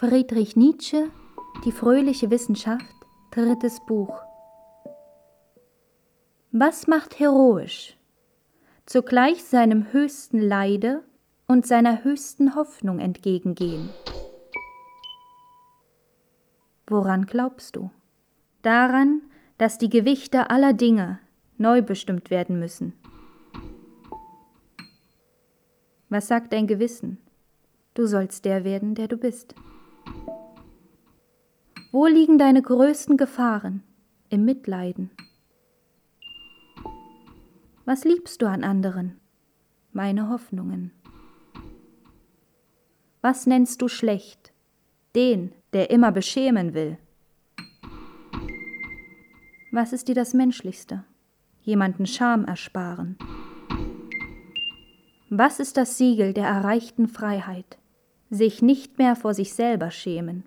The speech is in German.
Friedrich Nietzsche, Die fröhliche Wissenschaft, drittes Buch. Was macht heroisch? Zugleich seinem höchsten Leide und seiner höchsten Hoffnung entgegengehen. Woran glaubst du? Daran, dass die Gewichte aller Dinge neu bestimmt werden müssen. Was sagt dein Gewissen? Du sollst der werden, der du bist. Wo liegen deine größten Gefahren? Im Mitleiden. Was liebst du an anderen? Meine Hoffnungen. Was nennst du schlecht? Den, der immer beschämen will. Was ist dir das Menschlichste? Jemanden Scham ersparen. Was ist das Siegel der erreichten Freiheit? Sich nicht mehr vor sich selber schämen.